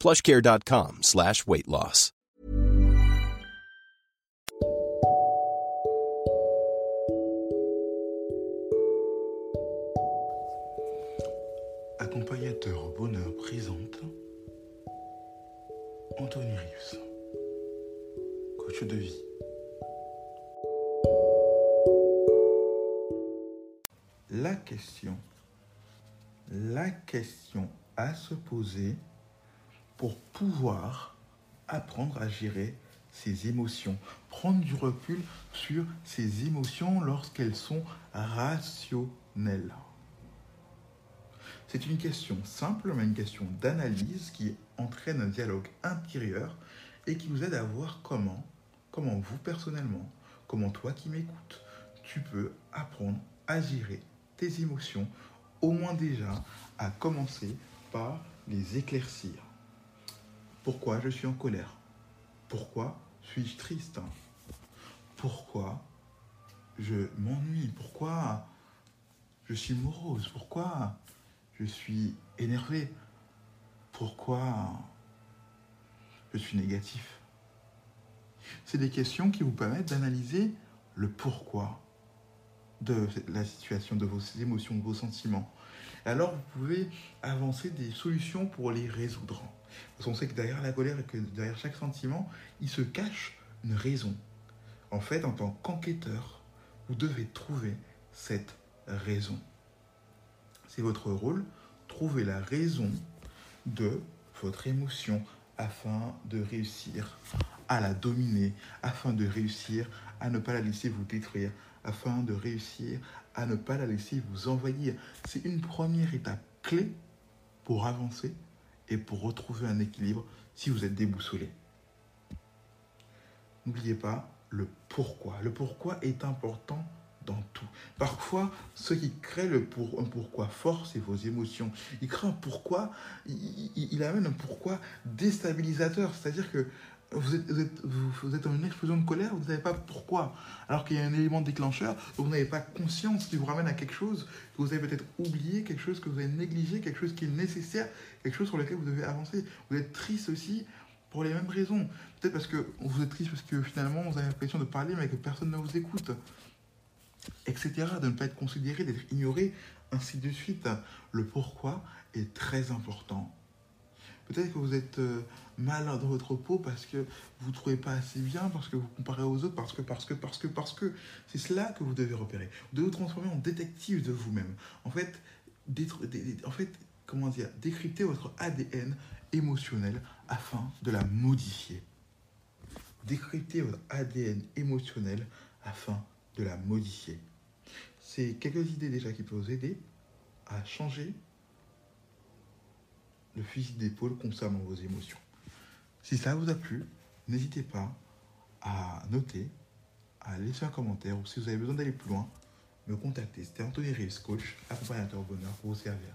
plushcare.com slash weight loss. Accompagnateur bonheur présente Anthony Rius, coach de vie. La question, la question à se poser pour pouvoir apprendre à gérer ses émotions, prendre du recul sur ses émotions lorsqu'elles sont rationnelles. C'est une question simple, mais une question d'analyse qui entraîne un dialogue intérieur et qui vous aide à voir comment, comment vous personnellement, comment toi qui m'écoutes, tu peux apprendre à gérer tes émotions, au moins déjà à commencer par les éclaircir. Pourquoi je suis en colère? Pourquoi suis-je triste? Pourquoi je m'ennuie? Pourquoi je suis morose? Pourquoi je suis énervé? Pourquoi je suis négatif? C'est des questions qui vous permettent d'analyser le pourquoi de la situation, de vos émotions, de vos sentiments. Alors vous pouvez avancer des solutions pour les résoudre. Parce qu'on sait que derrière la colère et que derrière chaque sentiment, il se cache une raison. En fait, en tant qu'enquêteur, vous devez trouver cette raison. C'est votre rôle, trouver la raison de votre émotion afin de réussir à la dominer, afin de réussir à ne pas la laisser vous détruire, afin de réussir à ne pas la laisser vous envahir. C'est une première étape clé pour avancer et pour retrouver un équilibre si vous êtes déboussolé. N'oubliez pas le pourquoi. Le pourquoi est important dans tout. Parfois, ce qui crée le un pourquoi fort, c'est vos émotions. Il crée un pourquoi, il, il amène un pourquoi déstabilisateur. C'est-à-dire que vous êtes, vous, êtes, vous êtes, en une explosion de colère, vous ne savez pas pourquoi. Alors qu'il y a un élément déclencheur, vous n'avez pas conscience qui vous ramène à quelque chose que vous avez peut-être oublié, quelque chose que vous avez négligé, quelque chose qui est nécessaire, quelque chose sur lequel vous devez avancer. Vous êtes triste aussi pour les mêmes raisons. Peut-être parce que vous êtes triste parce que finalement vous avez l'impression de parler mais que personne ne vous écoute. Etc. De ne pas être considéré, d'être ignoré, ainsi de suite. Le pourquoi est très important. Peut-être que vous êtes mal dans votre peau parce que vous ne trouvez pas assez bien, parce que vous comparez aux autres, parce que, parce que, parce que, parce que. C'est cela que vous devez repérer. Vous devez vous transformer en détective de vous-même. En fait, en fait, comment dire, décrypter votre ADN émotionnel afin de la modifier. Décrypter votre ADN émotionnel afin de la modifier. C'est quelques idées déjà qui peuvent vous aider à changer le fusil d'épaule concernant vos émotions. Si ça vous a plu, n'hésitez pas à noter, à laisser un commentaire ou si vous avez besoin d'aller plus loin, me contacter. C'était Anthony Rives, coach, accompagnateur bonheur pour vous servir.